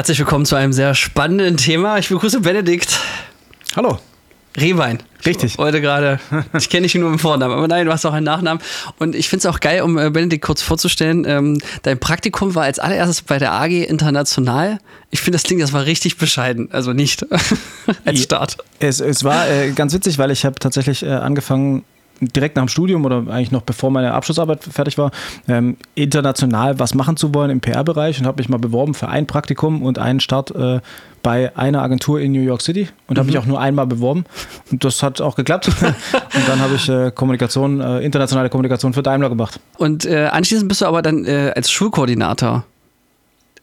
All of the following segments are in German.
Herzlich willkommen zu einem sehr spannenden Thema. Ich begrüße Benedikt. Hallo. Rehwein. Richtig. Heute gerade, ich kenne dich nur im Vornamen, aber nein, du hast auch einen Nachnamen. Und ich finde es auch geil, um äh, Benedikt kurz vorzustellen, ähm, dein Praktikum war als allererstes bei der AG International. Ich finde, das klingt, das war richtig bescheiden, also nicht als Start. Es, es war äh, ganz witzig, weil ich habe tatsächlich äh, angefangen, direkt nach dem Studium oder eigentlich noch bevor meine Abschlussarbeit fertig war, ähm, international was machen zu wollen im PR-Bereich und habe mich mal beworben für ein Praktikum und einen Start äh, bei einer Agentur in New York City und habe mich mhm. auch nur einmal beworben und das hat auch geklappt. und dann habe ich äh, Kommunikation, äh, internationale Kommunikation für Daimler gemacht. Und äh, anschließend bist du aber dann äh, als Schulkoordinator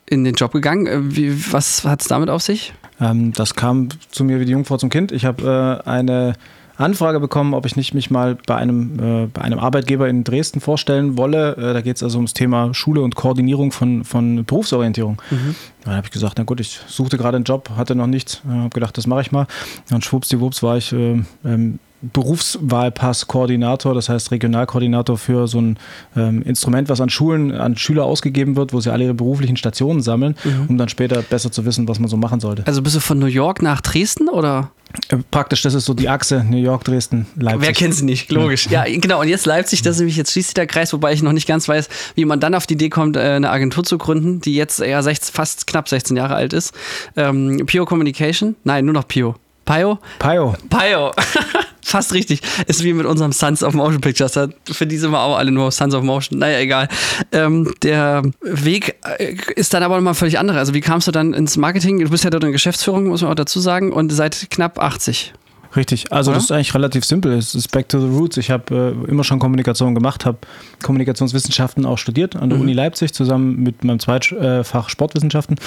in den Job gegangen. Äh, wie, was hat es damit auf sich? Ähm, das kam zu mir wie die Jungfrau zum Kind. Ich habe eine Anfrage bekommen, ob ich nicht mich mal bei einem, äh, bei einem Arbeitgeber in Dresden vorstellen wolle. Äh, da geht es also ums Thema Schule und Koordinierung von, von Berufsorientierung. Mhm. Dann habe ich gesagt, na gut, ich suchte gerade einen Job, hatte noch nichts, äh, habe gedacht, das mache ich mal. Und schwuppsdiwupps war ich äh, ähm, Berufswahlpass-Koordinator, das heißt Regionalkoordinator für so ein ähm, Instrument, was an Schulen, an Schüler ausgegeben wird, wo sie alle ihre beruflichen Stationen sammeln, mhm. um dann später besser zu wissen, was man so machen sollte. Also bist du von New York nach Dresden oder? Äh, praktisch, das ist so die Achse New York, Dresden, Leipzig. Wer kennt sie nicht? Logisch. Ja, genau. Und jetzt Leipzig, das ist nämlich jetzt schließt sich der Kreis, wobei ich noch nicht ganz weiß, wie man dann auf die Idee kommt, äh, eine Agentur zu gründen, die jetzt eher 16, fast knapp 16 Jahre alt ist. Ähm, Pio Communication? Nein, nur noch Pio. Pio? Pio. Pio. Fast richtig. Ist wie mit unserem Sons of Motion Pictures. Für die sind wir auch alle nur Sons of Motion. Naja, egal. Ähm, der Weg äh, ist dann aber nochmal völlig anderer. Also, wie kamst du dann ins Marketing? Du bist ja dort in Geschäftsführung, muss man auch dazu sagen, und seit knapp 80. Richtig, also Oder? das ist eigentlich relativ simpel. Es ist back to the roots. Ich habe äh, immer schon Kommunikation gemacht, habe Kommunikationswissenschaften auch studiert an der mhm. Uni Leipzig zusammen mit meinem Zweitfach Sportwissenschaften.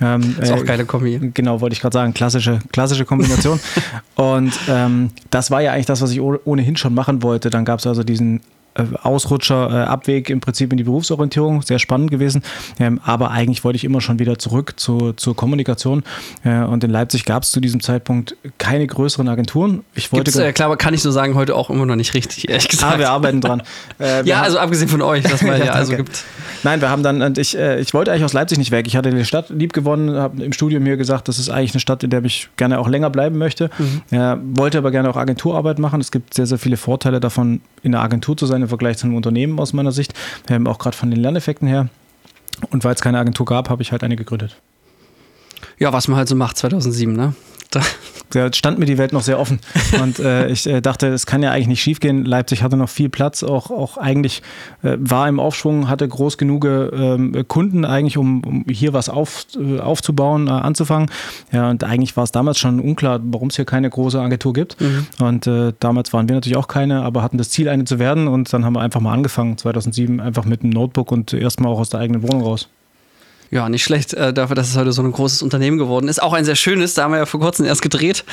Ähm, ist auch äh, keine Kombi. Genau, wollte ich gerade sagen, klassische, klassische Kombination. Und ähm, das war ja eigentlich das, was ich ohnehin schon machen wollte. Dann gab es also diesen Ausrutscher, äh, Abweg im Prinzip in die Berufsorientierung, sehr spannend gewesen. Ähm, aber eigentlich wollte ich immer schon wieder zurück zu, zur Kommunikation. Äh, und in Leipzig gab es zu diesem Zeitpunkt keine größeren Agenturen. Ich wollte äh, klar, aber kann ich so sagen, heute auch immer noch nicht richtig, ehrlich gesagt. Ah, wir arbeiten dran. Äh, ja, also abgesehen von euch, dass man ja, ja also gibt. Nein, wir haben dann, und ich, äh, ich wollte eigentlich aus Leipzig nicht weg. Ich hatte die Stadt lieb gewonnen, habe im Studium mir gesagt, das ist eigentlich eine Stadt, in der ich gerne auch länger bleiben möchte. Mhm. wollte aber gerne auch Agenturarbeit machen. Es gibt sehr, sehr viele Vorteile davon, in einer Agentur zu sein im Vergleich zu einem Unternehmen aus meiner Sicht, ähm, auch gerade von den Lerneffekten her. Und weil es keine Agentur gab, habe ich halt eine gegründet. Ja, was man halt so macht 2007, ne? Da, da stand mir die Welt noch sehr offen. Und äh, ich äh, dachte, es kann ja eigentlich nicht schief gehen. Leipzig hatte noch viel Platz, auch, auch eigentlich äh, war im Aufschwung, hatte groß genug ähm, Kunden eigentlich, um, um, hier was auf, äh, aufzubauen, äh, anzufangen. Ja, und eigentlich war es damals schon unklar, warum es hier keine große Agentur gibt. Mhm. Und äh, damals waren wir natürlich auch keine, aber hatten das Ziel, eine zu werden. Und dann haben wir einfach mal angefangen, 2007, einfach mit einem Notebook und erstmal auch aus der eigenen Wohnung raus. Ja, nicht schlecht äh, dafür, dass es heute so ein großes Unternehmen geworden ist. Auch ein sehr schönes, da haben wir ja vor kurzem erst gedreht.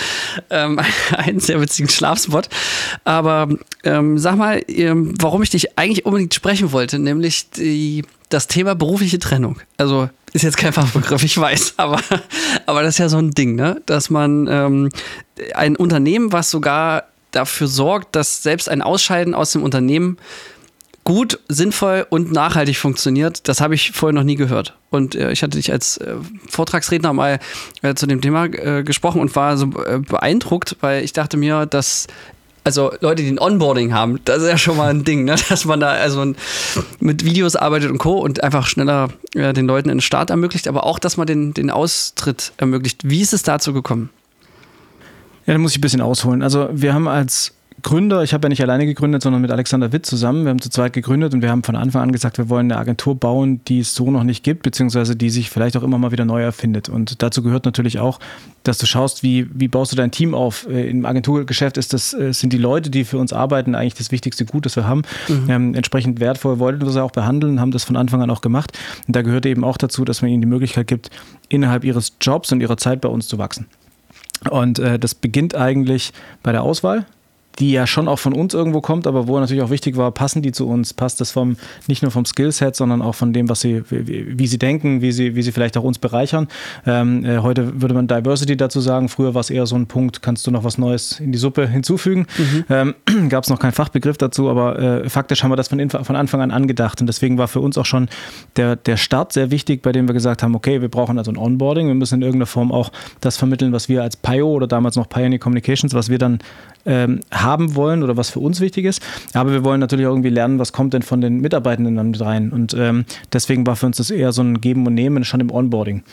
Ähm, einen sehr witzigen Schlafspot. Aber ähm, sag mal, ähm, warum ich dich eigentlich unbedingt sprechen wollte, nämlich die, das Thema berufliche Trennung. Also ist jetzt kein Fachbegriff, ich weiß, aber, aber das ist ja so ein Ding, ne? dass man ähm, ein Unternehmen, was sogar dafür sorgt, dass selbst ein Ausscheiden aus dem Unternehmen gut, sinnvoll und nachhaltig funktioniert, das habe ich vorher noch nie gehört. Und äh, ich hatte dich als äh, Vortragsredner mal äh, zu dem Thema äh, gesprochen und war so äh, beeindruckt, weil ich dachte mir, dass also Leute, die ein Onboarding haben, das ist ja schon mal ein Ding, ne? dass man da also mit Videos arbeitet und Co. und einfach schneller äh, den Leuten einen Start ermöglicht, aber auch, dass man den, den Austritt ermöglicht. Wie ist es dazu gekommen? Ja, da muss ich ein bisschen ausholen. Also wir haben als Gründer, ich habe ja nicht alleine gegründet, sondern mit Alexander Witt zusammen. Wir haben zu zweit gegründet und wir haben von Anfang an gesagt, wir wollen eine Agentur bauen, die es so noch nicht gibt, beziehungsweise die sich vielleicht auch immer mal wieder neu erfindet. Und dazu gehört natürlich auch, dass du schaust, wie, wie baust du dein Team auf. Äh, Im Agenturgeschäft ist das, äh, sind die Leute, die für uns arbeiten, eigentlich das wichtigste Gut, das wir haben. Mhm. Ähm, entsprechend wertvoll wollten wir sie auch behandeln, haben das von Anfang an auch gemacht. Und da gehört eben auch dazu, dass man ihnen die Möglichkeit gibt, innerhalb ihres Jobs und ihrer Zeit bei uns zu wachsen. Und äh, das beginnt eigentlich bei der Auswahl die ja schon auch von uns irgendwo kommt, aber wo natürlich auch wichtig war, passen die zu uns? Passt das vom, nicht nur vom Skillset, sondern auch von dem, was sie, wie, wie sie denken, wie sie, wie sie vielleicht auch uns bereichern. Ähm, äh, heute würde man Diversity dazu sagen. Früher war es eher so ein Punkt, kannst du noch was Neues in die Suppe hinzufügen? Mhm. Ähm, Gab es noch keinen Fachbegriff dazu, aber äh, faktisch haben wir das von, von Anfang an angedacht. Und deswegen war für uns auch schon der, der Start sehr wichtig, bei dem wir gesagt haben, okay, wir brauchen also ein Onboarding, wir müssen in irgendeiner Form auch das vermitteln, was wir als PIO oder damals noch Pioneer Communications, was wir dann ähm, haben wollen oder was für uns wichtig ist. Aber wir wollen natürlich auch irgendwie lernen, was kommt denn von den Mitarbeitenden dann mit rein. Und ähm, deswegen war für uns das eher so ein Geben und Nehmen schon im Onboarding.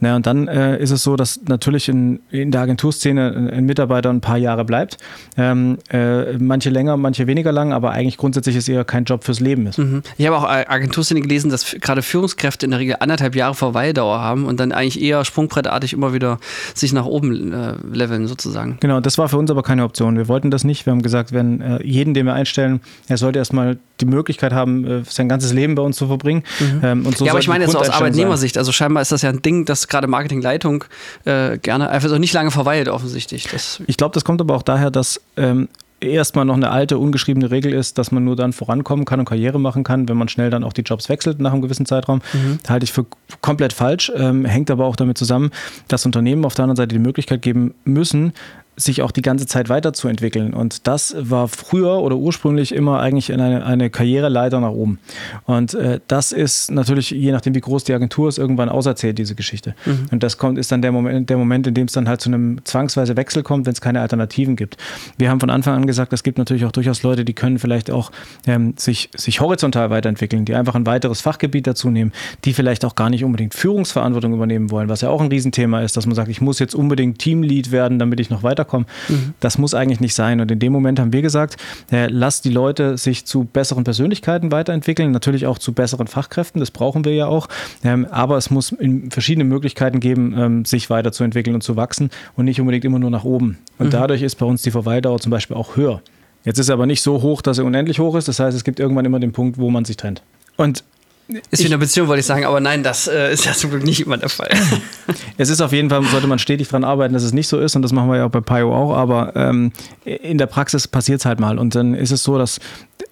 Naja, und dann äh, ist es so, dass natürlich in, in der Agenturszene ein Mitarbeiter ein paar Jahre bleibt. Ähm, äh, manche länger, manche weniger lang, aber eigentlich grundsätzlich ist eher kein Job fürs Leben ist. Mhm. Ich habe auch Agenturszene gelesen, dass gerade Führungskräfte in der Regel anderthalb Jahre Verweildauer haben und dann eigentlich eher sprungbrettartig immer wieder sich nach oben äh, leveln sozusagen. Genau, das war für uns aber keine Option. Wir wollten das nicht. Wir haben gesagt, wenn äh, jeden, den wir einstellen, er sollte erstmal die Möglichkeit haben, äh, sein ganzes Leben bei uns zu verbringen. Mhm. Ähm, und so ja, aber ich meine jetzt aus Arbeitnehmersicht. Also scheinbar ist das ja ein Ding, dass gerade Marketingleitung äh, gerne einfach so nicht lange verweilt, offensichtlich. Das ich glaube, das kommt aber auch daher, dass ähm, erstmal noch eine alte, ungeschriebene Regel ist, dass man nur dann vorankommen kann und Karriere machen kann, wenn man schnell dann auch die Jobs wechselt nach einem gewissen Zeitraum. Mhm. Halte ich für komplett falsch, ähm, hängt aber auch damit zusammen, dass Unternehmen auf der anderen Seite die Möglichkeit geben müssen, sich auch die ganze Zeit weiterzuentwickeln. Und das war früher oder ursprünglich immer eigentlich eine, eine Karriereleiter nach oben. Und äh, das ist natürlich, je nachdem, wie groß die Agentur ist, irgendwann auserzählt, diese Geschichte. Mhm. Und das kommt, ist dann der Moment, der Moment, in dem es dann halt zu einem zwangsweise Wechsel kommt, wenn es keine Alternativen gibt. Wir haben von Anfang an gesagt, es gibt natürlich auch durchaus Leute, die können vielleicht auch ähm, sich, sich horizontal weiterentwickeln, die einfach ein weiteres Fachgebiet dazu nehmen, die vielleicht auch gar nicht unbedingt Führungsverantwortung übernehmen wollen, was ja auch ein Riesenthema ist, dass man sagt, ich muss jetzt unbedingt Teamlead werden, damit ich noch weiter weiterkommen. Mhm. Das muss eigentlich nicht sein. Und in dem Moment haben wir gesagt, äh, lasst die Leute sich zu besseren Persönlichkeiten weiterentwickeln, natürlich auch zu besseren Fachkräften, das brauchen wir ja auch. Ähm, aber es muss verschiedene Möglichkeiten geben, ähm, sich weiterzuentwickeln und zu wachsen und nicht unbedingt immer nur nach oben. Und mhm. dadurch ist bei uns die Verweildauer zum Beispiel auch höher. Jetzt ist er aber nicht so hoch, dass er unendlich hoch ist. Das heißt, es gibt irgendwann immer den Punkt, wo man sich trennt. Und ist wie eine Beziehung, wollte ich sagen, aber nein, das äh, ist ja zum Glück nicht immer der Fall. es ist auf jeden Fall, sollte man stetig daran arbeiten, dass es nicht so ist und das machen wir ja auch bei Pio auch, aber ähm, in der Praxis passiert es halt mal und dann ist es so, dass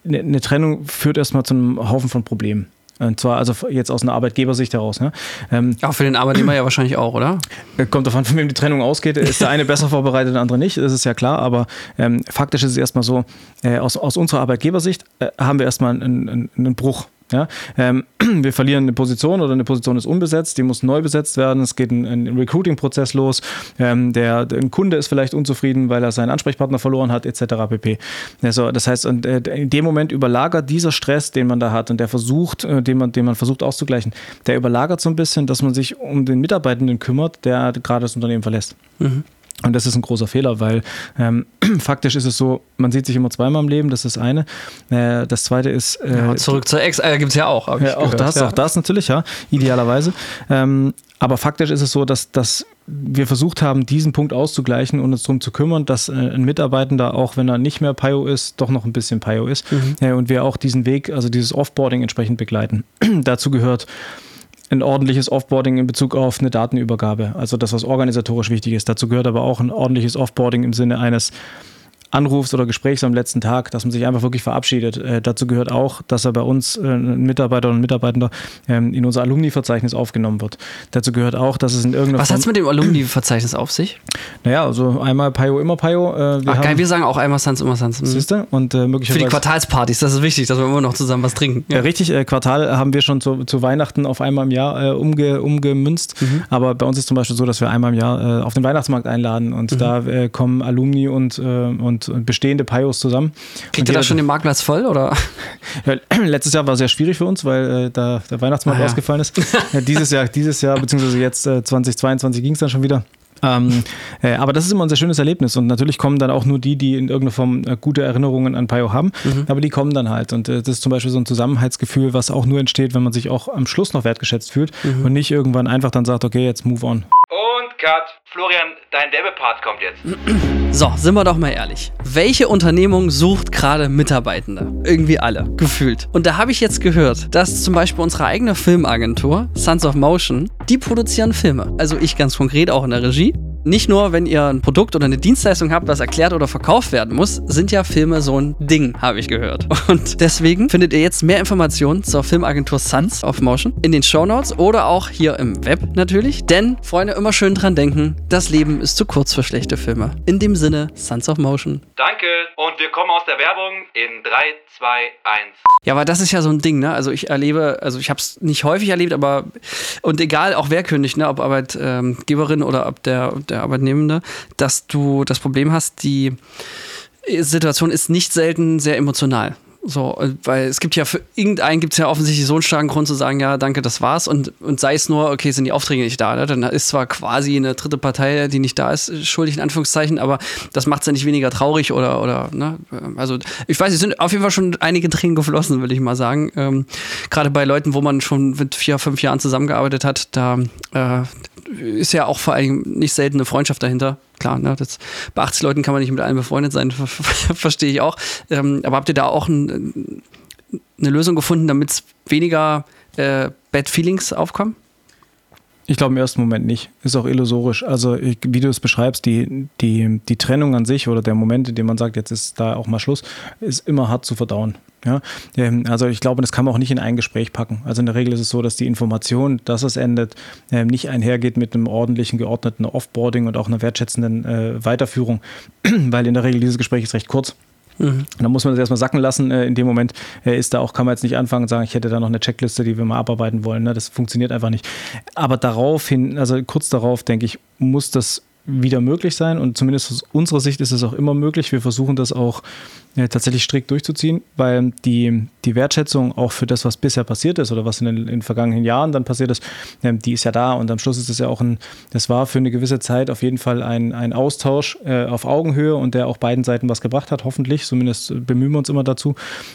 eine, eine Trennung führt erstmal zu einem Haufen von Problemen. Und zwar also jetzt aus einer Arbeitgebersicht heraus. Ne? Ähm, auch für den Arbeitnehmer ja wahrscheinlich auch, oder? Äh, kommt davon, von wem die Trennung ausgeht. Ist der eine besser vorbereitet, der andere nicht, das ist ja klar. Aber ähm, faktisch ist es erstmal so, äh, aus, aus unserer Arbeitgebersicht äh, haben wir erstmal einen, einen, einen Bruch ja, ähm, wir verlieren eine Position oder eine Position ist unbesetzt, die muss neu besetzt werden. Es geht ein, ein Recruiting-Prozess los. Ähm, der, der Kunde ist vielleicht unzufrieden, weil er seinen Ansprechpartner verloren hat, etc. pp. Also, das heißt, und, äh, in dem Moment überlagert dieser Stress, den man da hat und der versucht, äh, den, man, den man versucht auszugleichen, der überlagert so ein bisschen, dass man sich um den Mitarbeitenden kümmert, der gerade das Unternehmen verlässt. Mhm. Und das ist ein großer Fehler, weil ähm, faktisch ist es so, man sieht sich immer zweimal im Leben, das ist das eine. Äh, das zweite ist. Äh, ja, zurück zur Ex, äh, gibt es ja auch. Ja, auch das, ja. auch das natürlich, ja, idealerweise. Ähm, aber faktisch ist es so, dass, dass wir versucht haben, diesen Punkt auszugleichen und uns darum zu kümmern, dass äh, ein Mitarbeitender, auch wenn er nicht mehr PIO ist, doch noch ein bisschen PIO ist. Mhm. Äh, und wir auch diesen Weg, also dieses Offboarding entsprechend begleiten. Dazu gehört ein ordentliches Offboarding in Bezug auf eine Datenübergabe, also das, was organisatorisch wichtig ist. Dazu gehört aber auch ein ordentliches Offboarding im Sinne eines Anrufs oder Gesprächs am letzten Tag, dass man sich einfach wirklich verabschiedet. Äh, dazu gehört auch, dass er bei uns, äh, ein Mitarbeiter und Mitarbeitender, ähm, in unser Alumni-Verzeichnis aufgenommen wird. Dazu gehört auch, dass es in irgendeiner Was hat es mit dem Alumni-Verzeichnis auf sich? Naja, also einmal Pio, immer Pio. Äh, wir Ach geil, wir sagen auch einmal Sans, immer Sans. Mhm. Siehste? Und äh, möglicherweise. Für die Quartalspartys, das ist wichtig, dass wir immer noch zusammen was trinken. Ja, ja richtig. Äh, Quartal haben wir schon zu, zu, Weihnachten auf einmal im Jahr äh, umge, umgemünzt. Mhm. Aber bei uns ist zum Beispiel so, dass wir einmal im Jahr auf den Weihnachtsmarkt einladen und mhm. da kommen Alumni und, und, und bestehende Pio Bios zusammen. Kriegt ihr da schon den Marktplatz voll? Oder? Ja, letztes Jahr war sehr schwierig für uns, weil äh, da der Weihnachtsmarkt ah, ja. ausgefallen ist. ja, dieses Jahr, dieses Jahr, beziehungsweise jetzt äh, 2022 ging es dann schon wieder. Ähm, äh, aber das ist immer ein sehr schönes Erlebnis und natürlich kommen dann auch nur die, die in irgendeiner Form äh, gute Erinnerungen an Pio haben, mhm. aber die kommen dann halt und äh, das ist zum Beispiel so ein Zusammenhaltsgefühl, was auch nur entsteht, wenn man sich auch am Schluss noch wertgeschätzt fühlt mhm. und nicht irgendwann einfach dann sagt, okay, jetzt move on. Cut. Florian, dein Werbepart kommt jetzt. So, sind wir doch mal ehrlich. Welche Unternehmung sucht gerade Mitarbeitende? Irgendwie alle, gefühlt. Und da habe ich jetzt gehört, dass zum Beispiel unsere eigene Filmagentur, Sons of Motion, die produzieren Filme. Also ich ganz konkret auch in der Regie. Nicht nur, wenn ihr ein Produkt oder eine Dienstleistung habt, was erklärt oder verkauft werden muss, sind ja Filme so ein Ding, habe ich gehört. Und deswegen findet ihr jetzt mehr Informationen zur Filmagentur Suns of Motion in den Show Notes oder auch hier im Web natürlich. Denn, Freunde, immer schön dran denken, das Leben ist zu kurz für schlechte Filme. In dem Sinne, Suns of Motion. Danke. Und wir kommen aus der Werbung in 3, 2, 1. Ja, aber das ist ja so ein Ding, ne? Also ich erlebe, also ich habe es nicht häufig erlebt, aber und egal auch wer kündigt, ne, ob Arbeitgeberin oder ob der, der Arbeitnehmende, dass du das Problem hast, die Situation ist nicht selten sehr emotional. So, weil es gibt ja für irgendeinen gibt es ja offensichtlich so einen starken Grund zu sagen, ja, danke, das war's. Und, und sei es nur, okay, sind die Aufträge nicht da. Ne? Dann ist zwar quasi eine dritte Partei, die nicht da ist, schuldig in Anführungszeichen, aber das macht es ja nicht weniger traurig oder, oder, ne? Also ich weiß, es sind auf jeden Fall schon einige Tränen geflossen, würde ich mal sagen. Ähm, Gerade bei Leuten, wo man schon mit vier, fünf Jahren zusammengearbeitet hat, da äh, ist ja auch vor allem nicht selten eine Freundschaft dahinter. Klar, ne, das, bei 80 Leuten kann man nicht mit allen befreundet sein, verstehe ich auch. Ähm, aber habt ihr da auch ein, eine Lösung gefunden, damit es weniger äh, Bad Feelings aufkommen? Ich glaube im ersten Moment nicht. Ist auch illusorisch. Also, wie du es beschreibst, die, die, die Trennung an sich oder der Moment, in dem man sagt, jetzt ist da auch mal Schluss, ist immer hart zu verdauen. Ja, ähm, also ich glaube, das kann man auch nicht in ein Gespräch packen. Also in der Regel ist es so, dass die Information, dass es endet, ähm, nicht einhergeht mit einem ordentlichen, geordneten Offboarding und auch einer wertschätzenden äh, Weiterführung, weil in der Regel dieses Gespräch ist recht kurz. Mhm. Da muss man das erstmal sacken lassen. Äh, in dem Moment ist da auch, kann man jetzt nicht anfangen und sagen, ich hätte da noch eine Checkliste, die wir mal abarbeiten wollen. Ne? Das funktioniert einfach nicht. Aber daraufhin, also kurz darauf, denke ich, muss das wieder möglich sein und zumindest aus unserer Sicht ist es auch immer möglich. Wir versuchen das auch ja, tatsächlich strikt durchzuziehen, weil die, die Wertschätzung auch für das, was bisher passiert ist oder was in den, in den vergangenen Jahren dann passiert ist, ähm, die ist ja da und am Schluss ist es ja auch ein, das war für eine gewisse Zeit auf jeden Fall ein, ein Austausch äh, auf Augenhöhe und der auch beiden Seiten was gebracht hat, hoffentlich, zumindest bemühen wir uns immer dazu.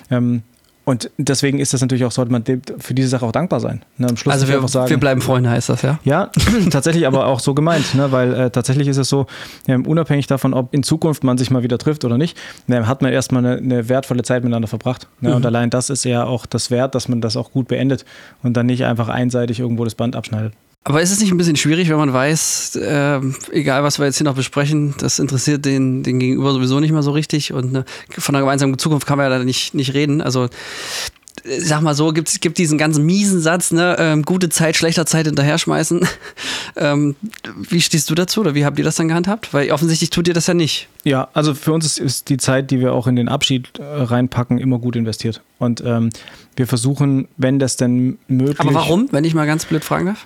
Ähm, und deswegen ist das natürlich auch, sollte man für diese Sache auch dankbar sein. Ne, am Schluss also wir, sagen, wir bleiben Freunde, heißt das, ja? Ja, tatsächlich aber auch so gemeint, ne? weil äh, tatsächlich ist es so, ja, unabhängig davon, ob in Zukunft man sich mal wieder trifft oder nicht, ne, hat man erstmal eine, eine, wertvolle Zeit miteinander verbracht. Ne? Mhm. Und allein das ist ja auch das Wert, dass man das auch gut beendet und dann nicht einfach einseitig irgendwo das Band abschneidet. Aber ist es nicht ein bisschen schwierig, wenn man weiß, äh, egal was wir jetzt hier noch besprechen, das interessiert den, den Gegenüber sowieso nicht mehr so richtig und ne, von einer gemeinsamen Zukunft kann man ja da nicht, nicht reden. Also sag mal so, gibt es gibt diesen ganzen miesen Satz, ne, ähm, gute Zeit, schlechter Zeit hinterher schmeißen. ähm, wie stehst du dazu oder wie habt ihr das dann gehandhabt? Weil offensichtlich tut ihr das ja nicht. Ja, also für uns ist, ist die Zeit, die wir auch in den Abschied äh, reinpacken, immer gut investiert. Und ähm, wir versuchen, wenn das denn möglich ist. Aber warum, wenn ich mal ganz blöd fragen darf?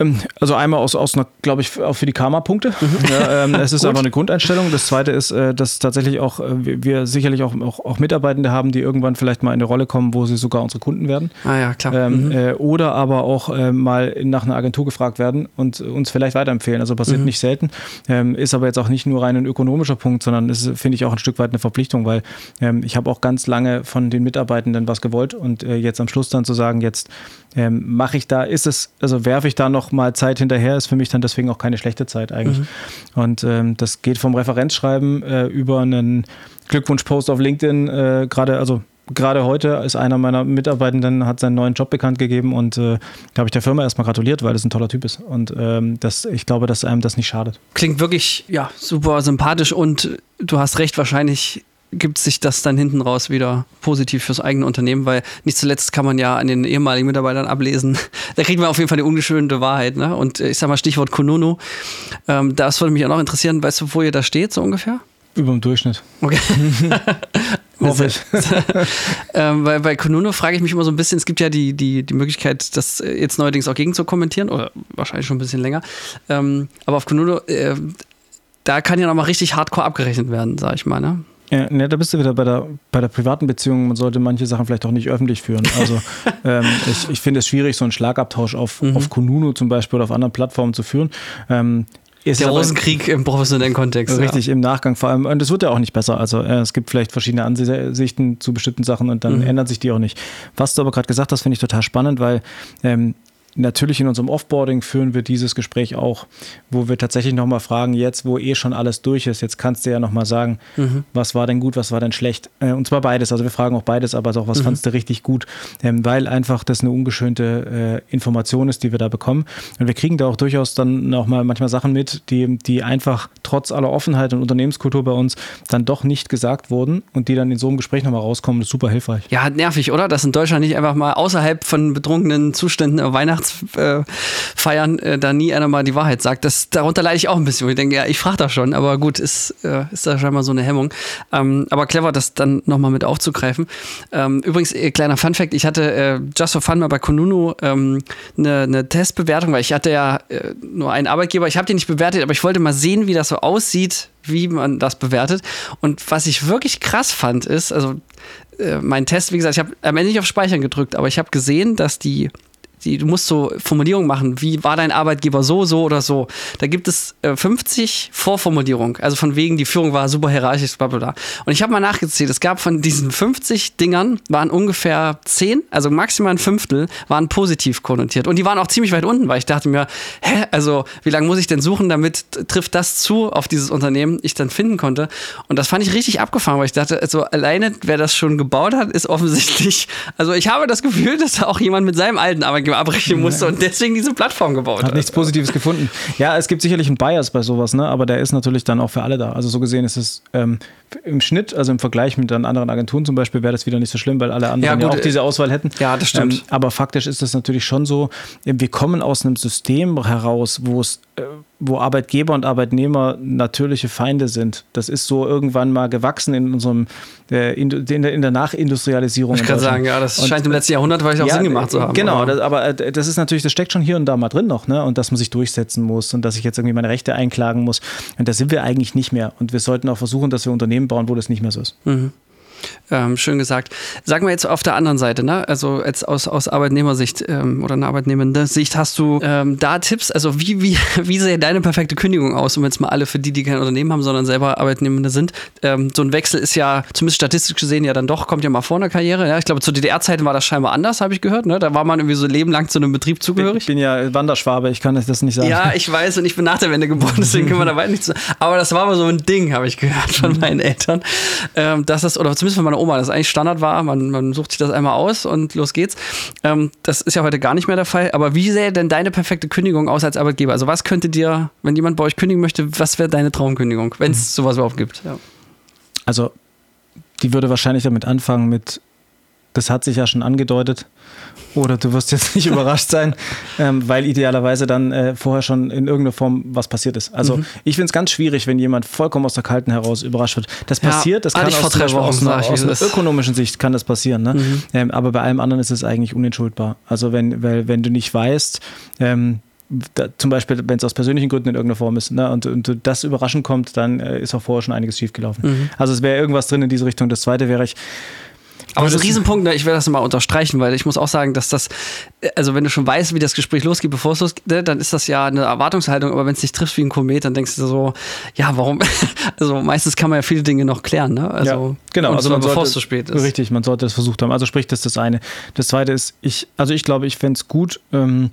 Ähm, also einmal aus, aus einer, glaube ich, auch für die Karma-Punkte. Mhm. Ja, ähm, es ist einfach eine Grundeinstellung. Das zweite ist, äh, dass tatsächlich auch äh, wir sicherlich auch, auch, auch, Mitarbeitende haben, die irgendwann vielleicht mal in eine Rolle kommen, wo sie sogar unsere Kunden werden. Ah ja, klar. Ähm, mhm. äh, oder aber auch mal nach einer Agentur gefragt werden und uns vielleicht weiterempfehlen. Also passiert mhm. nicht selten. Ähm, ist aber jetzt auch nicht nur rein ein ökonomischer Punkt, sondern ist, finde ich, auch ein Stück weit eine Verpflichtung, weil ich habe auch ganz lange von den Mitarbeitenden was gewollt und jetzt am Schluss dann zu sagen, jetzt ähm, mache ich da, ist es, also werfe ich da noch mal Zeit hinterher, ist für mich dann deswegen auch keine schlechte Zeit eigentlich. Mhm. Und ähm, das geht vom Referenzschreiben äh, über einen Glückwunsch-Post auf LinkedIn, äh, gerade, also gerade heute ist einer meiner Mitarbeitenden, hat seinen neuen Job bekannt gegeben und äh, da habe ich der Firma erstmal gratuliert, weil das ein toller Typ ist. Und ähm, das, ich glaube, dass einem das nicht schadet. Klingt wirklich, ja, super sympathisch und du hast recht, wahrscheinlich gibt sich das dann hinten raus wieder positiv fürs eigene Unternehmen, weil nicht zuletzt kann man ja an den ehemaligen Mitarbeitern ablesen. Da kriegt man auf jeden Fall die ungeschönte Wahrheit. Ne? Und ich sag mal Stichwort Konono. Ähm, das würde mich auch noch interessieren. Weißt du, wo ihr da steht, so ungefähr? Über dem Durchschnitt. Okay. Hoffe ich. ähm, weil bei Konuno frage ich mich immer so ein bisschen, es gibt ja die, die, die Möglichkeit, das jetzt neuerdings auch gegen zu kommentieren, oder wahrscheinlich schon ein bisschen länger. Ähm, aber auf Konuno, äh, da kann ja nochmal richtig hardcore abgerechnet werden, sag ich mal. Ne? Ja, ne, da bist du wieder bei der, bei der privaten Beziehung. Man sollte manche Sachen vielleicht auch nicht öffentlich führen. Also ähm, ich, ich finde es schwierig, so einen Schlagabtausch auf, mhm. auf Kununu zum Beispiel oder auf anderen Plattformen zu führen. Ähm, ist der Rosenkrieg im professionellen Kontext. Richtig, ja. im Nachgang vor allem. Und es wird ja auch nicht besser. Also äh, es gibt vielleicht verschiedene Ansichten zu bestimmten Sachen und dann mhm. ändern sich die auch nicht. Was du aber gerade gesagt hast, finde ich total spannend, weil ähm, Natürlich in unserem Offboarding führen wir dieses Gespräch auch, wo wir tatsächlich nochmal fragen, jetzt wo eh schon alles durch ist, jetzt kannst du ja nochmal sagen, mhm. was war denn gut, was war denn schlecht. Äh, und zwar beides, also wir fragen auch beides, aber auch, was mhm. fandst du richtig gut, ähm, weil einfach das eine ungeschönte äh, Information ist, die wir da bekommen. Und wir kriegen da auch durchaus dann auch mal manchmal Sachen mit, die, die einfach trotz aller Offenheit und Unternehmenskultur bei uns dann doch nicht gesagt wurden und die dann in so einem Gespräch nochmal rauskommen, das ist super hilfreich. Ja, nervig, oder? Dass in Deutschland nicht einfach mal außerhalb von betrunkenen Zuständen Weihnachten Weihnachtsfeiern äh, da nie einer mal die Wahrheit sagt. Das, darunter leide ich auch ein bisschen. Ich denke, ja, ich frage da schon, aber gut, ist, äh, ist da scheinbar so eine Hemmung. Ähm, aber clever, das dann nochmal mit aufzugreifen. Ähm, übrigens, äh, kleiner Fun-Fact: Ich hatte äh, just for fun mal bei Konunu ähm, eine, eine Testbewertung, weil ich hatte ja äh, nur einen Arbeitgeber. Ich habe den nicht bewertet, aber ich wollte mal sehen, wie das so aussieht, wie man das bewertet. Und was ich wirklich krass fand, ist, also äh, mein Test, wie gesagt, ich habe am Ende nicht auf Speichern gedrückt, aber ich habe gesehen, dass die die, du musst so Formulierungen machen, wie war dein Arbeitgeber so, so oder so. Da gibt es äh, 50 Vorformulierungen, also von wegen, die Führung war super hierarchisch, bla bla bla. Und ich habe mal nachgezählt, es gab von diesen 50 Dingern, waren ungefähr 10, also maximal ein Fünftel, waren positiv konnotiert. Und die waren auch ziemlich weit unten, weil ich dachte mir, hä, also wie lange muss ich denn suchen, damit trifft das zu auf dieses Unternehmen, ich dann finden konnte. Und das fand ich richtig abgefahren, weil ich dachte, also alleine, wer das schon gebaut hat, ist offensichtlich, also ich habe das Gefühl, dass da auch jemand mit seinem alten Arbeitgeber abbrechen musste und deswegen diese Plattform gebaut hat. Hat nichts Positives gefunden. Ja, es gibt sicherlich einen Bias bei sowas, ne? aber der ist natürlich dann auch für alle da. Also so gesehen ist es ähm, im Schnitt, also im Vergleich mit dann anderen Agenturen zum Beispiel, wäre das wieder nicht so schlimm, weil alle anderen ja, gut, ja auch diese Auswahl hätten. Ja, das stimmt. Ähm, aber faktisch ist das natürlich schon so, wir kommen aus einem System heraus, wo es äh, wo Arbeitgeber und Arbeitnehmer natürliche Feinde sind. Das ist so irgendwann mal gewachsen in unserem äh, in, der, in der Nachindustrialisierung. Ich kann sagen, ja, das und, scheint im letzten Jahrhundert vielleicht auch ja, Sinn gemacht zu haben. Genau, aber. Das, aber äh, das ist natürlich, das steckt schon hier und da mal drin noch, ne? Und dass man sich durchsetzen muss und dass ich jetzt irgendwie meine Rechte einklagen muss. Und da sind wir eigentlich nicht mehr. Und wir sollten auch versuchen, dass wir Unternehmen bauen, wo das nicht mehr so ist. Mhm. Ähm, schön gesagt. Sagen wir jetzt auf der anderen Seite, ne? also jetzt aus, aus Arbeitnehmersicht ähm, oder einer arbeitnehmenden Sicht, hast du ähm, da Tipps? Also wie, wie, wie sähe deine perfekte Kündigung aus, um jetzt mal alle für die, die kein Unternehmen haben, sondern selber Arbeitnehmende sind? Ähm, so ein Wechsel ist ja, zumindest statistisch gesehen, ja dann doch, kommt ja mal vor in der Karriere. Ja? Ich glaube, zu DDR-Zeiten war das scheinbar anders, habe ich gehört. Ne? Da war man irgendwie so Leben lang zu einem Betrieb zugehörig. Ich bin ja Wanderschwabe, ich kann das nicht sagen. Ja, ich weiß und ich bin nach der Wende geboren, deswegen können wir dabei nicht sagen. Aber das war mal so ein Ding, habe ich gehört von meinen Eltern. Ähm, dass das, oder zumindest von meiner Oma, das eigentlich Standard war. Man, man sucht sich das einmal aus und los geht's. Ähm, das ist ja heute gar nicht mehr der Fall. Aber wie sähe denn deine perfekte Kündigung aus als Arbeitgeber? Also was könnte dir, wenn jemand bei euch kündigen möchte, was wäre deine Traumkündigung, wenn es mhm. sowas überhaupt gibt? Ja. Also die würde wahrscheinlich damit anfangen mit, das hat sich ja schon angedeutet oder du wirst jetzt nicht überrascht sein, ähm, weil idealerweise dann äh, vorher schon in irgendeiner Form was passiert ist. Also mhm. ich finde es ganz schwierig, wenn jemand vollkommen aus der Kalten heraus überrascht wird. Das ja, passiert, das kann aus, aus, einer, aus einer ökonomischen Sicht kann das passieren. Ne? Mhm. Ähm, aber bei allem anderen ist es eigentlich unentschuldbar. Also wenn, weil, wenn du nicht weißt, ähm, da, zum Beispiel, wenn es aus persönlichen Gründen in irgendeiner Form ist, ne, und, und das überraschend kommt, dann äh, ist auch vorher schon einiges schiefgelaufen. Mhm. Also es wäre irgendwas drin in diese Richtung. Das zweite wäre ich, aber das ist ein Riesenpunkt, ne? ich will das mal unterstreichen, weil ich muss auch sagen, dass das, also wenn du schon weißt, wie das Gespräch losgeht, bevor es losgeht, ne, dann ist das ja eine Erwartungshaltung, aber wenn es dich trifft wie ein Komet, dann denkst du so, ja, warum? Also meistens kann man ja viele Dinge noch klären, ne? Also, ja, genau, also man bevor sollte, es zu spät ist. Richtig, man sollte das versucht haben. Also sprich, das ist das eine. Das zweite ist, ich, also ich glaube, ich fände es gut, ähm,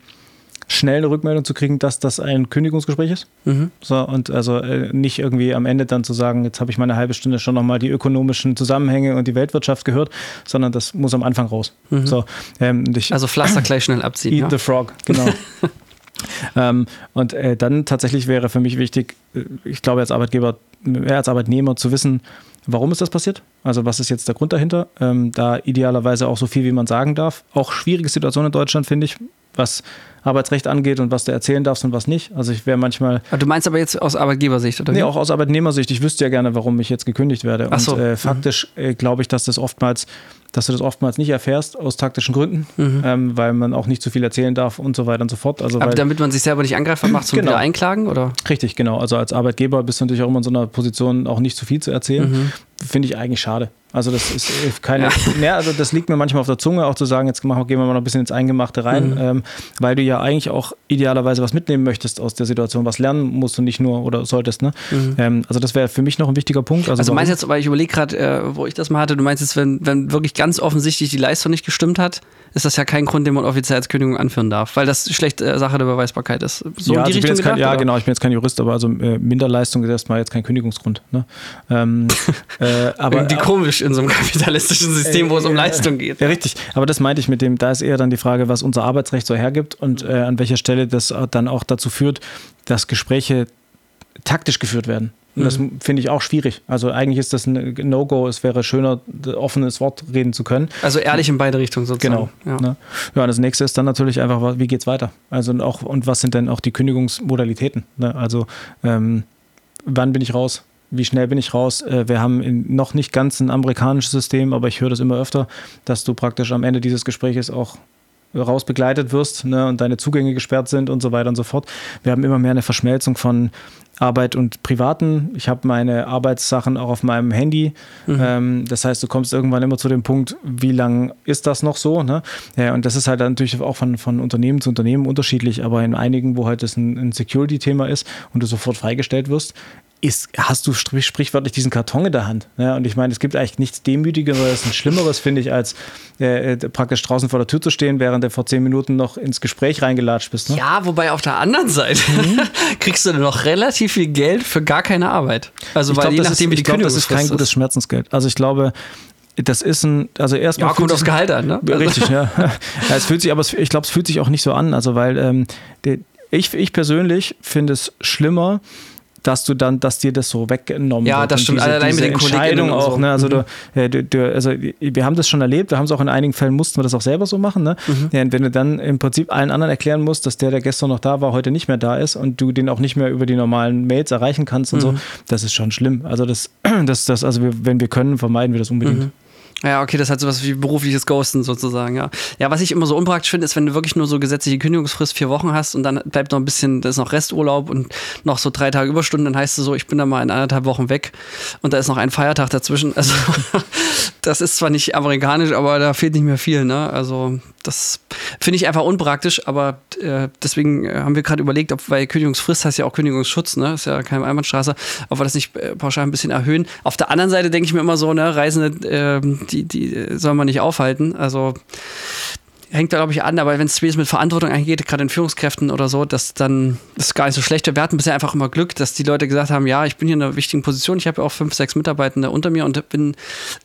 schnell eine Rückmeldung zu kriegen, dass das ein Kündigungsgespräch ist. Mhm. So, und also äh, nicht irgendwie am Ende dann zu sagen, jetzt habe ich meine halbe Stunde schon nochmal die ökonomischen Zusammenhänge und die Weltwirtschaft gehört, sondern das muss am Anfang raus. Mhm. So, ähm, ich, also Pflaster gleich schnell abziehen. Eat ja. the frog, genau. ähm, und äh, dann tatsächlich wäre für mich wichtig, äh, ich glaube als Arbeitgeber, äh, als Arbeitnehmer zu wissen, warum ist das passiert? Also was ist jetzt der Grund dahinter? Ähm, da idealerweise auch so viel, wie man sagen darf. Auch schwierige Situation in Deutschland, finde ich, was Arbeitsrecht angeht und was du erzählen darfst und was nicht. Also ich wäre manchmal. Ah, du meinst aber jetzt aus Arbeitgebersicht, oder? Nee, auch aus Arbeitnehmersicht. Ich wüsste ja gerne, warum ich jetzt gekündigt werde. Ach so. Und äh, faktisch äh, glaube ich, dass das oftmals dass du das oftmals nicht erfährst aus taktischen Gründen, mhm. ähm, weil man auch nicht zu viel erzählen darf und so weiter und so fort. Also Aber weil, damit man sich selber nicht angreifbar macht zum genau. wieder einklagen, oder? Richtig, genau. Also als Arbeitgeber bist du natürlich auch immer in so einer Position, auch nicht zu viel zu erzählen. Mhm. Finde ich eigentlich schade. Also das ist äh, keine, ja. ja. also das liegt mir manchmal auf der Zunge, auch zu sagen, jetzt machen, gehen wir mal noch ein bisschen ins Eingemachte rein, mhm. ähm, weil du ja ja eigentlich auch idealerweise was mitnehmen möchtest aus der Situation, was lernen musst du nicht nur oder solltest. Ne? Mhm. Ähm, also das wäre für mich noch ein wichtiger Punkt. Also, also meinst jetzt, weil ich überlege gerade, äh, wo ich das mal hatte, du meinst jetzt, wenn, wenn wirklich ganz offensichtlich die Leistung nicht gestimmt hat, ist das ja kein Grund, den man offiziell als Kündigung anführen darf, weil das schlecht äh, Sache der Beweisbarkeit ist. So ja, in die also Richtung kein, ja genau, ich bin jetzt kein Jurist, aber also äh, Minderleistung ist erstmal jetzt kein Kündigungsgrund. Ne? Ähm, äh, aber, die komisch in so einem kapitalistischen System, wo es um äh, Leistung geht. Ja, richtig. Aber das meinte ich mit dem, da ist eher dann die Frage, was unser Arbeitsrecht so hergibt und äh, an welcher Stelle das dann auch dazu führt, dass Gespräche taktisch geführt werden. Und das mhm. finde ich auch schwierig. Also eigentlich ist das ein No-Go. Es wäre schöner, offenes Wort reden zu können. Also ehrlich in beide Richtungen sozusagen. Genau. Ja, ne? ja das nächste ist dann natürlich einfach, wie geht es weiter? Also und auch, und was sind denn auch die Kündigungsmodalitäten? Ne? Also ähm, wann bin ich raus? Wie schnell bin ich raus? Äh, wir haben noch nicht ganz ein amerikanisches System, aber ich höre das immer öfter, dass du praktisch am Ende dieses Gespräches auch raus begleitet wirst ne, und deine Zugänge gesperrt sind und so weiter und so fort. Wir haben immer mehr eine Verschmelzung von Arbeit und Privaten. Ich habe meine Arbeitssachen auch auf meinem Handy. Mhm. Ähm, das heißt, du kommst irgendwann immer zu dem Punkt, wie lang ist das noch so? Ne? Ja, und das ist halt natürlich auch von, von Unternehmen zu Unternehmen unterschiedlich, aber in einigen, wo halt das ein, ein Security-Thema ist und du sofort freigestellt wirst, ist, hast du sprichwörtlich diesen Karton in der Hand. Ja, und ich meine, es gibt eigentlich nichts Demütigeres und Schlimmeres, finde ich, als äh, äh, praktisch draußen vor der Tür zu stehen, während du vor zehn Minuten noch ins Gespräch reingelatscht bist. Ne? Ja, wobei auf der anderen Seite mhm. kriegst du noch relativ viel Geld für gar keine Arbeit. Also, ich weil glaub, je nachdem, ist, wie die ich glaub, das ist kein gutes Schmerzensgeld. Also, ich glaube, das ist ein, also erstmal. Ja, kommt aufs Gehalt an, ne? Richtig, ja. ja. Es fühlt sich, aber ich glaube, es fühlt sich auch nicht so an. Also, weil ähm, ich, ich persönlich finde es schlimmer, dass du dann, dass dir das so weggenommen ja, wird. Ja, das stimmt. Diese, Allein diese mit den Entscheidung auch. So. Ne? Also, mhm. du, du, du, also wir haben das schon erlebt. Wir haben es auch in einigen Fällen mussten wir das auch selber so machen. Ne? Mhm. Ja, und wenn du dann im Prinzip allen anderen erklären musst, dass der, der gestern noch da war, heute nicht mehr da ist und du den auch nicht mehr über die normalen Mails erreichen kannst und mhm. so, das ist schon schlimm. Also das, das, das, also wir, wenn wir können, vermeiden wir das unbedingt. Ja, okay, das hat sowas wie berufliches Ghosten sozusagen, ja. Ja, was ich immer so unpraktisch finde, ist, wenn du wirklich nur so gesetzliche Kündigungsfrist vier Wochen hast und dann bleibt noch ein bisschen, da ist noch Resturlaub und noch so drei Tage Überstunden, dann heißt es so, ich bin dann mal in anderthalb Wochen weg und da ist noch ein Feiertag dazwischen. Also, das ist zwar nicht amerikanisch, aber da fehlt nicht mehr viel, ne? Also, das finde ich einfach unpraktisch, aber äh, deswegen äh, haben wir gerade überlegt, ob, weil Kündigungsfrist heißt ja auch Kündigungsschutz, ne? Ist ja keine Einbahnstraße, ob wir das nicht äh, pauschal ein bisschen erhöhen. Auf der anderen Seite denke ich mir immer so, ne, Reisende, äh, die, die soll man nicht aufhalten. Also hängt da, glaube ich, an, aber wenn es mit Verantwortung eingeht, gerade in Führungskräften oder so, dass dann das ist gar nicht so schlecht. Wir hatten bisher einfach immer Glück, dass die Leute gesagt haben, ja, ich bin hier in einer wichtigen Position, ich habe ja auch fünf, sechs Mitarbeitende unter mir und bin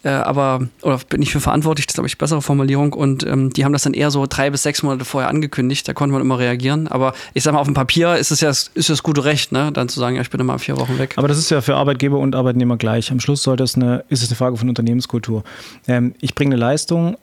äh, aber, oder bin ich für verantwortlich, das ist, glaube ich, bessere Formulierung und ähm, die haben das dann eher so drei bis sechs Monate vorher angekündigt, da konnte man immer reagieren, aber ich sage mal, auf dem Papier ist es ja ist das gute Recht, ne, dann zu sagen, ja, ich bin immer vier Wochen weg. Aber das ist ja für Arbeitgeber und Arbeitnehmer gleich. Am Schluss sollte es eine, ist es eine Frage von Unternehmenskultur. Ähm, ich bringe eine Leistung,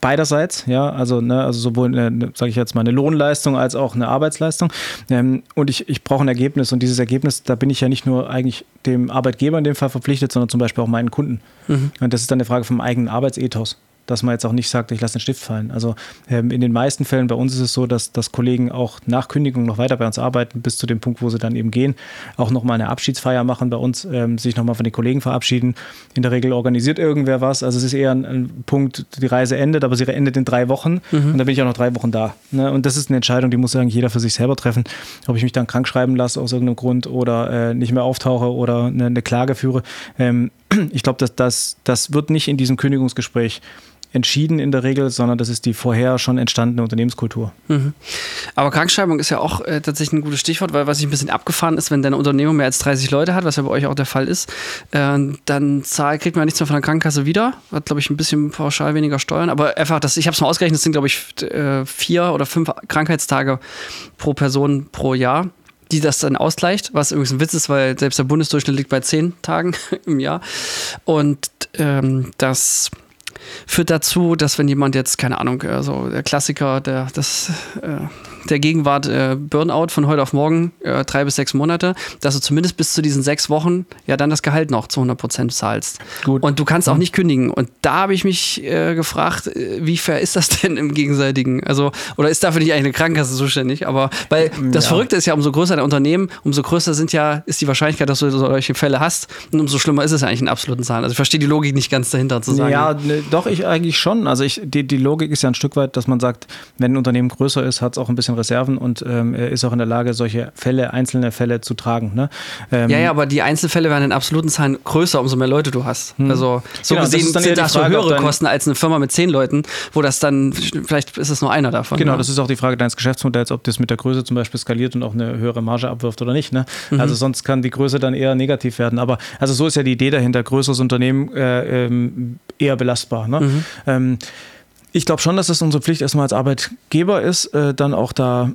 beiderseits, ja, also, ne, also sowohl, sage ich jetzt mal, eine Lohnleistung als auch eine Arbeitsleistung. Ähm, und ich, ich brauche ein Ergebnis und dieses Ergebnis, da bin ich ja nicht nur eigentlich dem Arbeitgeber in dem Fall verpflichtet, sondern zum Beispiel auch meinen Kunden. Mhm. Und das ist dann eine Frage vom eigenen Arbeitsethos dass man jetzt auch nicht sagt, ich lasse den Stift fallen. Also ähm, in den meisten Fällen bei uns ist es so, dass, dass Kollegen auch nach Kündigung noch weiter bei uns arbeiten, bis zu dem Punkt, wo sie dann eben gehen, auch nochmal eine Abschiedsfeier machen bei uns, ähm, sich nochmal von den Kollegen verabschieden. In der Regel organisiert irgendwer was. Also es ist eher ein, ein Punkt, die Reise endet, aber sie endet in drei Wochen mhm. und dann bin ich auch noch drei Wochen da. Ne? Und das ist eine Entscheidung, die muss eigentlich jeder für sich selber treffen, ob ich mich dann krank schreiben lasse aus irgendeinem Grund oder äh, nicht mehr auftauche oder eine, eine Klage führe. Ähm, ich glaube, dass das, das wird nicht in diesem Kündigungsgespräch entschieden in der Regel, sondern das ist die vorher schon entstandene Unternehmenskultur. Mhm. Aber Krankschreibung ist ja auch äh, tatsächlich ein gutes Stichwort, weil was ich ein bisschen abgefahren ist, wenn deine Unternehmung mehr als 30 Leute hat, was ja bei euch auch der Fall ist, äh, dann zahl, kriegt man nichts mehr von der Krankenkasse wieder. Hat, glaube ich, ein bisschen pauschal weniger Steuern. Aber einfach, das, ich habe es mal ausgerechnet, das sind, glaube ich, äh, vier oder fünf Krankheitstage pro Person pro Jahr die das dann ausgleicht, was übrigens ein Witz ist, weil selbst der Bundesdurchschnitt liegt bei zehn Tagen im Jahr. Und ähm, das führt dazu, dass wenn jemand jetzt, keine Ahnung, also der Klassiker, der, das, äh, der Gegenwart äh, Burnout von heute auf morgen, äh, drei bis sechs Monate, dass du zumindest bis zu diesen sechs Wochen ja dann das Gehalt noch zu 100 Prozent zahlst. Gut. Und du kannst auch mhm. nicht kündigen. Und da habe ich mich äh, gefragt, äh, wie fair ist das denn im Gegenseitigen? Also, oder ist dafür nicht eigentlich eine Krankenkasse zuständig? Aber, weil das ja. Verrückte ist ja, umso größer dein Unternehmen, umso größer sind ja, ist die Wahrscheinlichkeit, dass du solche Fälle hast. Und umso schlimmer ist es eigentlich in absoluten Zahlen. Also ich verstehe die Logik nicht ganz dahinter zu sagen. Ja, ne, doch, ich eigentlich schon. Also ich, die, die Logik ist ja ein Stück weit, dass man sagt, wenn ein Unternehmen größer ist, hat es auch ein bisschen Reserven und ähm, er ist auch in der Lage, solche Fälle, einzelne Fälle zu tragen. Ne? Ähm, ja, ja, aber die Einzelfälle werden in absoluten Zahlen größer, umso mehr Leute du hast. Hm. Also so Genau, das gesehen eher sind das Frage, höhere Kosten als eine Firma mit zehn Leuten, wo das dann, vielleicht ist es nur einer davon. Genau, ne? das ist auch die Frage deines Geschäftsmodells, ob das mit der Größe zum Beispiel skaliert und auch eine höhere Marge abwirft oder nicht. Ne? Mhm. Also sonst kann die Größe dann eher negativ werden. Aber also so ist ja die Idee dahinter, größeres Unternehmen äh, ähm, eher belastbar. Ne? Mhm. Ich glaube schon, dass es unsere Pflicht erstmal als Arbeitgeber ist, äh, dann auch da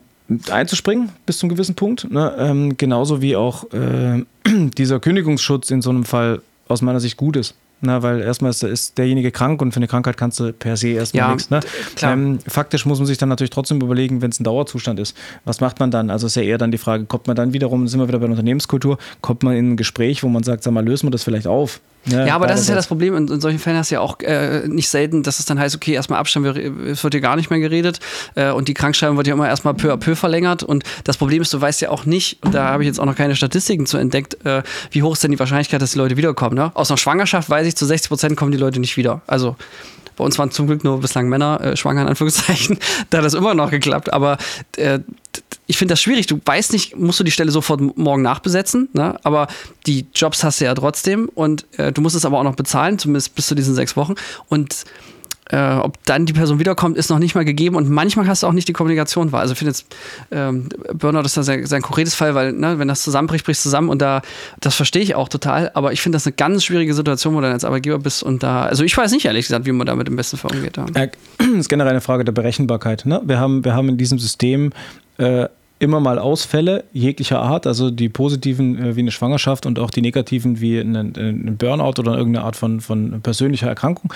einzuspringen bis zum gewissen Punkt. Ne? Ähm, genauso wie auch äh, dieser Kündigungsschutz in so einem Fall aus meiner Sicht gut ist. Na, weil erstmal ist, ist derjenige krank und für eine Krankheit kannst du per se erstmal Ja, nichts. Ne? Ähm, faktisch muss man sich dann natürlich trotzdem überlegen, wenn es ein Dauerzustand ist, was macht man dann? Also ist ja eher dann die Frage, kommt man dann wiederum, sind wir wieder bei der Unternehmenskultur, kommt man in ein Gespräch, wo man sagt, sag mal, lösen wir das vielleicht auf? Ne? Ja, aber das ist ja das. Problem. In, in solchen Fällen hast du ja auch äh, nicht selten, dass es dann heißt, okay, erstmal Abstand, wir- es wird hier gar nicht mehr geredet äh, und die Krankschreibung wird ja immer erstmal peu à peu verlängert. Und das Problem ist, du weißt ja auch nicht, und da habe ich jetzt auch noch keine Statistiken zu entdeckt, äh, wie hoch ist denn die Wahrscheinlichkeit, dass die Leute wiederkommen. Ne? Aus einer Schwangerschaft weiß ich, zu 60 Prozent kommen die Leute nicht wieder. Also bei uns waren zum Glück nur bislang Männer äh, schwanger, in Anführungszeichen. da hat das immer noch geklappt. Aber äh, ich finde das schwierig. Du weißt nicht, musst du die Stelle sofort morgen nachbesetzen, ne? aber die Jobs hast du ja trotzdem und äh, du musst es aber auch noch bezahlen, zumindest bis zu diesen sechs Wochen. Und äh, ob dann die Person wiederkommt, ist noch nicht mal gegeben und manchmal hast du auch nicht die Kommunikation wahr. Also ich finde jetzt, ähm, Burnout ist da sehr, sehr ein konkretes Fall, weil ne, wenn das zusammenbricht, bricht es zusammen und da, das verstehe ich auch total, aber ich finde das eine ganz schwierige Situation, wo du dann als Arbeitgeber bist und da, also ich weiß nicht ehrlich gesagt, wie man damit im besten Fall umgeht. Ja. Äh, Das ist generell eine Frage der Berechenbarkeit. Ne? Wir, haben, wir haben in diesem System äh, immer mal Ausfälle jeglicher Art, also die positiven äh, wie eine Schwangerschaft und auch die negativen wie ein, ein Burnout oder irgendeine Art von, von persönlicher Erkrankung.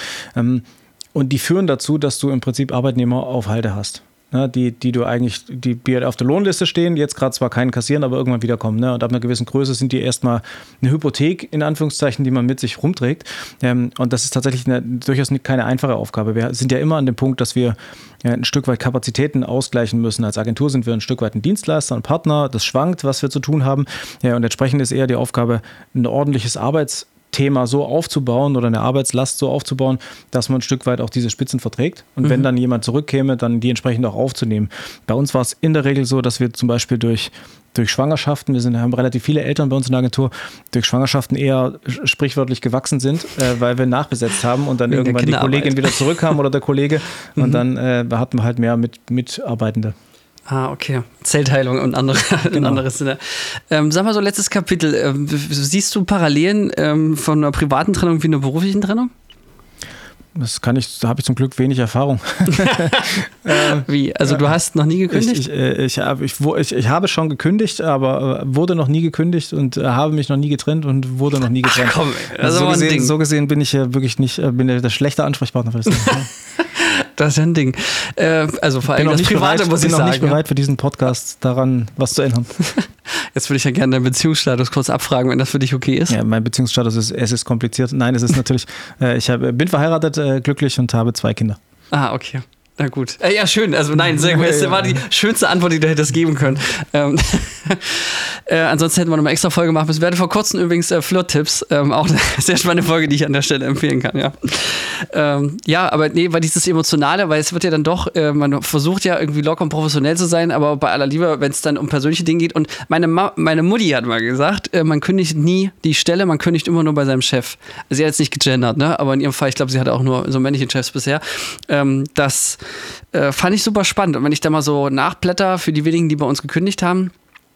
Und die führen dazu, dass du im Prinzip Arbeitnehmer auf Halde hast. Ne, die, die du eigentlich, die, die auf der Lohnliste stehen, jetzt gerade zwar keinen kassieren, aber irgendwann wiederkommen. Ne? Und ab einer gewissen Größe sind die erstmal eine Hypothek, in Anführungszeichen, die man mit sich rumträgt. Ähm, und das ist tatsächlich eine, durchaus keine einfache Aufgabe. Wir sind ja immer an dem Punkt, dass wir ja, ein Stück weit Kapazitäten ausgleichen müssen. Als Agentur sind wir ein Stück weit ein Dienstleister, ein Partner. Das schwankt, was wir zu tun haben. Ja, und entsprechend ist eher die Aufgabe, ein ordentliches Arbeits Thema so aufzubauen oder eine Arbeitslast so aufzubauen, dass man ein Stück weit auch diese Spitzen verträgt. Und wenn dann jemand zurückkäme, dann die entsprechend auch aufzunehmen. Bei uns war es in der Regel so, dass wir zum Beispiel durch, durch Schwangerschaften, wir sind, haben relativ viele Eltern bei uns in der Agentur, durch Schwangerschaften eher sprichwörtlich gewachsen sind, äh, weil wir nachbesetzt haben und dann Wegen irgendwann die. Kollegin wieder zurückkam oder der Kollege und dann äh, hatten wir halt mehr mit, Mitarbeitende. Ah, okay. Zellteilung und andere, Genau. anderes Sinne. Ähm, sag mal so, letztes Kapitel. Ähm, siehst du Parallelen ähm, von einer privaten Trennung wie einer beruflichen Trennung? Das kann ich, da habe ich zum Glück wenig Erfahrung. Wie? Also du hast noch nie gekündigt? Ich, ich, äh, ich, ich, ich, ich habe schon gekündigt, aber äh, wurde noch nie gekündigt und äh, habe mich noch nie getrennt und wurde noch nie getrennt. komm, das ist also so, gesehen, so gesehen bin ich äh, wirklich nicht, bin der, der schlechte Ansprechpartner für das. Das ist ja ein Ding. Äh, also vor allem bin noch das Private bereit, muss bin ich noch sagen. nicht bereit für diesen Podcast daran, was zu ändern. Jetzt würde ich ja gerne deinen Beziehungsstatus kurz abfragen, wenn das für dich okay ist. Ja, mein Beziehungsstatus ist, es ist kompliziert. Nein, es ist natürlich, äh, ich hab, bin verheiratet, äh, glücklich und habe zwei Kinder. Ah, okay. Na gut. Äh, ja, schön. Also nein, sehr gut. Das Ja, war die schönste Antwort, die du hättest geben können. Ähm, äh, ansonsten hätten wir noch mal extra Folge machen müssen. Wir hatten vor kurzem übrigens äh, Flirt-Tipps. Ähm, auch eine sehr spannende Folge, die ich an der Stelle empfehlen kann, ja. Ähm, ja, aber nee, weil dieses Emotionale, weil es wird ja dann doch, äh, man versucht ja irgendwie locker und professionell zu sein, aber bei aller Liebe, wenn es dann um persönliche Dinge geht. Und meine, Ma meine Mutti hat mal gesagt, äh, man kündigt nie die Stelle, man kündigt immer nur bei seinem Chef. Sie hat jetzt nicht gegendert, ne? aber in ihrem Fall, ich glaube, sie hatte auch nur so männliche Chefs bisher. Ähm, das äh, fand ich super spannend. Und wenn ich da mal so nachblätter für die wenigen, die bei uns gekündigt haben,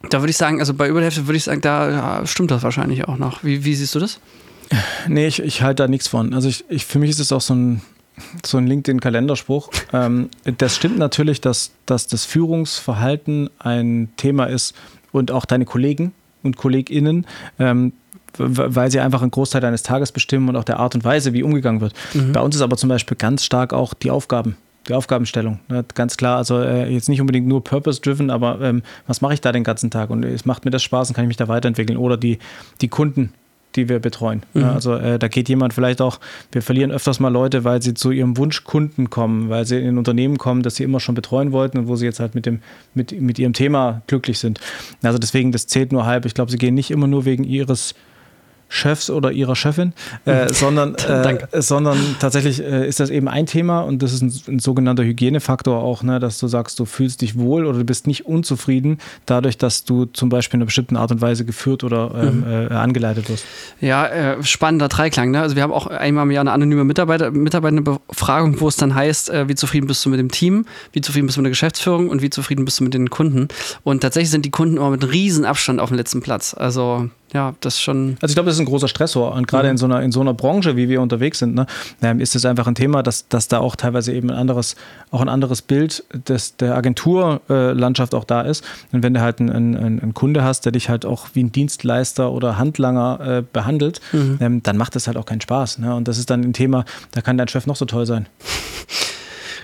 da würde ich sagen, also bei über der Hälfte würde ich sagen, da ja, stimmt das wahrscheinlich auch noch. Wie, wie siehst du das? Nee, ich, ich halte da nichts von. Also ich, ich, für mich ist es auch so ein, so ein LinkedIn-Kalenderspruch. Ähm, das stimmt natürlich, dass, dass das Führungsverhalten ein Thema ist und auch deine Kollegen und KollegInnen, ähm, weil sie einfach einen Großteil deines Tages bestimmen und auch der Art und Weise, wie umgegangen wird. Bei uns ist aber zum Beispiel ganz stark auch die Aufgaben. Die Aufgabenstellung, ne? ganz klar. Also äh, jetzt nicht unbedingt nur purpose-driven, aber ähm, was mache ich da den ganzen Tag? Und es macht mir das Spaß und kann ich mich da weiterentwickeln. Oder die, die Kunden, die wir betreuen. Ja, also äh, da geht jemand vielleicht auch, wir verlieren öfters mal Leute, weil sie zu ihrem Wunschkunden kommen, weil sie in ein Unternehmen kommen, das sie immer schon betreuen wollten und wo sie jetzt halt mit, dem, mit, mit ihrem Thema glücklich sind. Also deswegen, das zählt nur halb. Ich glaube, sie gehen nicht immer nur wegen ihres Chefs oder ihrer Chefin, äh, sondern, äh, sondern tatsächlich äh, ist das eben ein Thema und das ist ein, ein, sogenannter Hygienefaktor auch, ne, dass du sagst, du fühlst dich wohl oder du bist nicht unzufrieden dadurch, dass du zum Beispiel in einer bestimmten Art und Weise geführt oder ähm, mhm. äh, angeleitet wirst. Ja, äh, spannender Dreiklang. Ne? Also wir haben auch einmal im Jahr eine anonyme Mitarbeiter, Mitarbeiterbefragung, wo es dann heißt, äh, wie zufrieden bist du mit dem Team, wie zufrieden bist du mit der Geschäftsführung und wie zufrieden bist du mit den Kunden. Und tatsächlich sind die Kunden immer mit einem riesen Abstand auf dem letzten Platz. Also ja, das schon. Also ich glaube, das ist ein großer Stressor. Und gerade mhm. in, so einer, in so einer Branche, wie wir unterwegs sind, ne, ähm, ist es einfach ein Thema, dass, dass da auch teilweise eben ein anderes, auch ein anderes Bild des, der Agenturlandschaft auch da ist. Und wenn du halt einen, einen, einen, Kunde hast, der dich halt auch wie ein Dienstleister oder Handlanger äh, behandelt, mhm. ähm, dann macht das halt auch keinen Spaß. Ne? Und das ist dann ein Thema, da kann dein Chef noch so toll sein.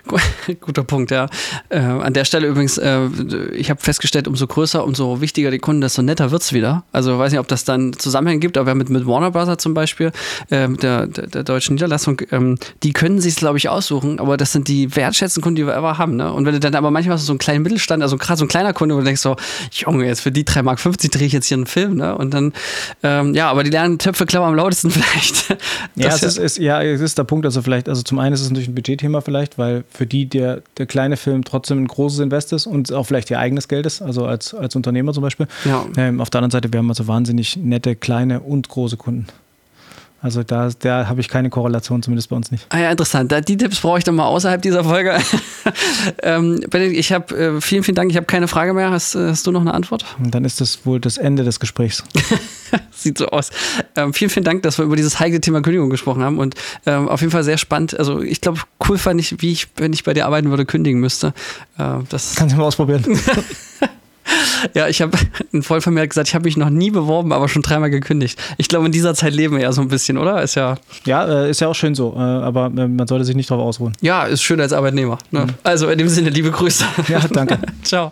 Guter Punkt, ja. Äh, an der Stelle übrigens, äh, ich habe festgestellt, umso größer, umso wichtiger die Kunden, desto netter wird es wieder. Also ich weiß nicht, ob das dann Zusammenhänge gibt, aber mit, mit Warner Bros. zum Beispiel, äh, der, der, der, deutschen Niederlassung, ähm, die können sich glaube ich, aussuchen, aber das sind die wertschätzenden Kunden, die wir ever haben. Ne? Und wenn du dann aber manchmal so einen kleinen Mittelstand, also gerade so ein kleiner Kunde, wo du denkst so, Junge, jetzt für die 3,50 Mark drehe ich jetzt hier einen Film, ne? Und dann, ähm, ja, aber die lernen Töpfe klappen am lautesten vielleicht. ja, es ist, ist, ja, es ist der Punkt, also vielleicht, also zum einen ist es natürlich ein Budgetthema vielleicht, weil für die der, der kleine Film trotzdem ein großes Invest ist und auch vielleicht ihr eigenes Geld ist, also als, als Unternehmer zum Beispiel. Ja. Ähm, auf der anderen Seite, wir haben also wahnsinnig nette, kleine und große Kunden. Also da, da habe ich keine Korrelation, zumindest bei uns nicht. Ah ja, interessant. Die Tipps brauche ich dann mal außerhalb dieser Folge. ähm, Benedikt, ich habe äh, vielen, vielen Dank. Ich habe keine Frage mehr. Hast, äh, hast, du noch eine Antwort? Dann ist das wohl das Ende des Gesprächs. Sieht so aus. Ähm, vielen, vielen Dank, dass wir über dieses heikle Thema Kündigung gesprochen haben und ähm, auf jeden Fall sehr spannend. Also ich glaube, cool fand ich, wie ich, wenn ich bei dir arbeiten würde, kündigen müsste. Äh, das Kannst du mal ausprobieren. Ja, ich habe in Vollvermerk gesagt, ich habe mich noch nie beworben, aber schon dreimal gekündigt. Ich glaube, in dieser Zeit leben wir ja so ein bisschen, oder? Ist ja. Ja, äh, ist ja auch schön so, äh, aber äh, man sollte sich nicht darauf ausruhen. Ja, ist schön als Arbeitnehmer. Ne? Mhm. Also in dem Sinne, liebe Grüße. Ja, danke. Ciao.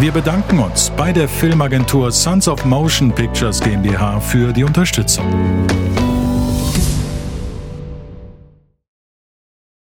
Wir bedanken uns bei der Filmagentur Sons of Motion Pictures GmbH für die Unterstützung.